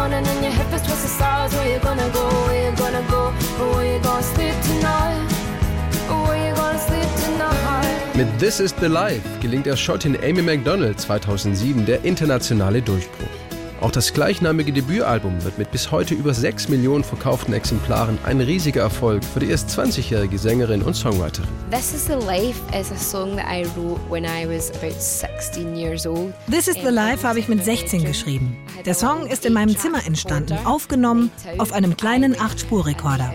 morning and your hip is twisted sides. Where you gonna go? Where you gonna go? Where you gonna sleep tonight? Mit This Is the Life gelingt der Schottin Amy MacDonald 2007 der internationale Durchbruch. Auch das gleichnamige Debütalbum wird mit bis heute über 6 Millionen verkauften Exemplaren ein riesiger Erfolg für die erst 20-jährige Sängerin und Songwriterin. This is the Life is a song that I wrote when I was about 16 years old. This is the Life habe ich mit 16 geschrieben. Der Song ist in meinem Zimmer entstanden, aufgenommen auf einem kleinen 8-Spur-Rekorder.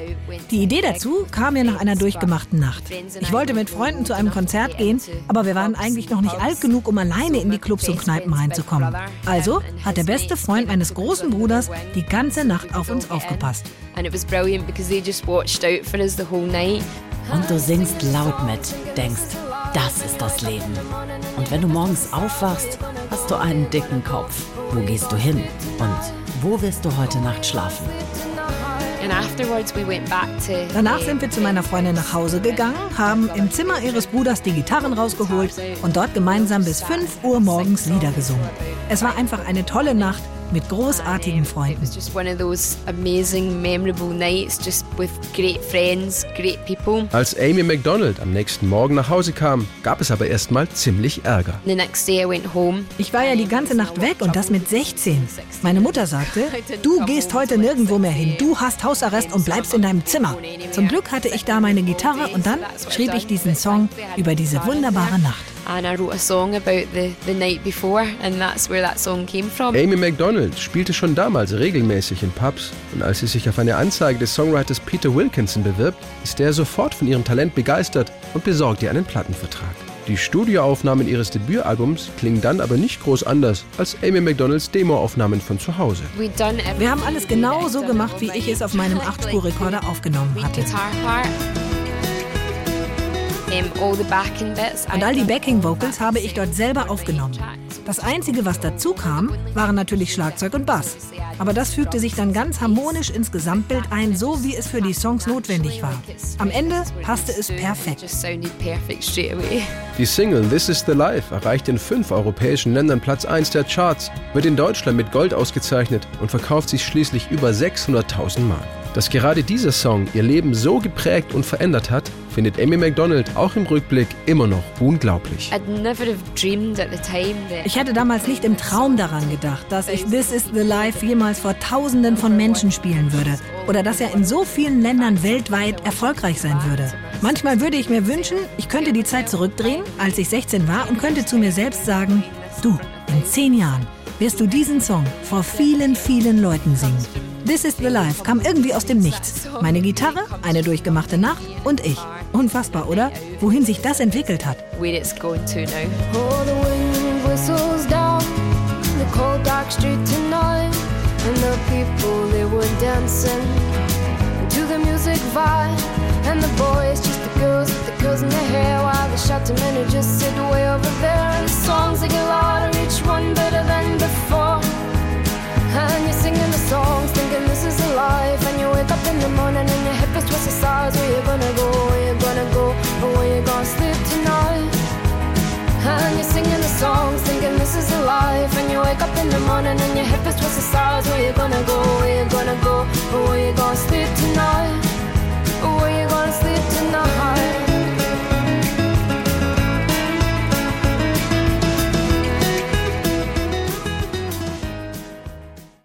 Die Idee dazu kam mir nach einer durchgemachten Nacht. Ich wollte mit Freunden zu einem Konzert gehen, aber wir waren eigentlich noch nicht alt genug, um alleine in die Clubs und Kneipen reinzukommen. Also hat der beste Freund meines großen Bruders die ganze Nacht auf uns aufgepasst. Und du singst laut mit, denkst, das ist das Leben. Und wenn du morgens aufwachst, hast du einen dicken Kopf. Wo gehst du hin? Und wo wirst du heute Nacht schlafen? Danach sind wir zu meiner Freundin nach Hause gegangen, haben im Zimmer ihres Bruders die Gitarren rausgeholt und dort gemeinsam bis 5 Uhr morgens Lieder gesungen. Es war einfach eine tolle Nacht mit großartigen It Freunden. was just one of those amazing, memorable nights, just with great friends, great people. Als Amy MacDonald am nächsten Morgen nach Hause kam, gab es aber erstmal ziemlich Ärger. The next day I went home. Ich war ja die ganze Nacht weg und das mit 16. Meine Mutter sagte, du gehst heute nirgendwo mehr hin, du hast Hausarrest und bleibst in deinem Zimmer. Zum Glück hatte ich da meine Gitarre und dann schrieb ich diesen Song über diese wunderbare Nacht. And I wrote a song about the, the night before, and that's where that song came from. Amy MacDonald spielte schon damals regelmäßig in Pubs und als sie sich auf eine Anzeige des Songwriters Peter Wilkinson bewirbt, ist er sofort von ihrem Talent begeistert und besorgt ihr einen Plattenvertrag. Die Studioaufnahmen ihres Debütalbums klingen dann aber nicht groß anders als Amy MacDonalds Demoaufnahmen von zu Hause. Wir haben alles genau so gemacht, wie ich es auf meinem own. 8-Spur-Rekorder aufgenommen hatte. All backing bits. Und all die Backing-Vocals habe ich dort selber aufgenommen. Das Einzige, was dazu kam, waren natürlich Schlagzeug und Bass. Aber das fügte sich dann ganz harmonisch ins Gesamtbild ein, so wie es für die Songs notwendig war. Am Ende passte es perfekt. Die Single This Is the Life erreicht in fünf europäischen Ländern Platz 1 der Charts, wird in Deutschland mit Gold ausgezeichnet und verkauft sich schließlich über 600.000 Mal. Dass gerade dieser Song ihr Leben so geprägt und verändert hat, findet Amy MacDonald auch im Rückblick immer noch unglaublich. I'd never have dreamed at the time that Ich hätte damals nicht im Traum daran gedacht, dass ich This Is the Life jemals vor Tausenden von Menschen spielen würde. Oder dass er in so vielen Ländern weltweit erfolgreich sein würde. Manchmal würde ich mir wünschen, ich könnte die Zeit zurückdrehen, als ich 16 war, und könnte zu mir selbst sagen, du, in 10 Jahren wirst du diesen Song vor vielen, vielen Leuten singen. This is the Life kam irgendwie aus dem Nichts. Meine Gitarre, eine durchgemachte Nacht und ich. Unfassbar, oder? Wohin sich das entwickelt hat. Is a life. And you wake up in the morning and your hip is twisted sides. Where you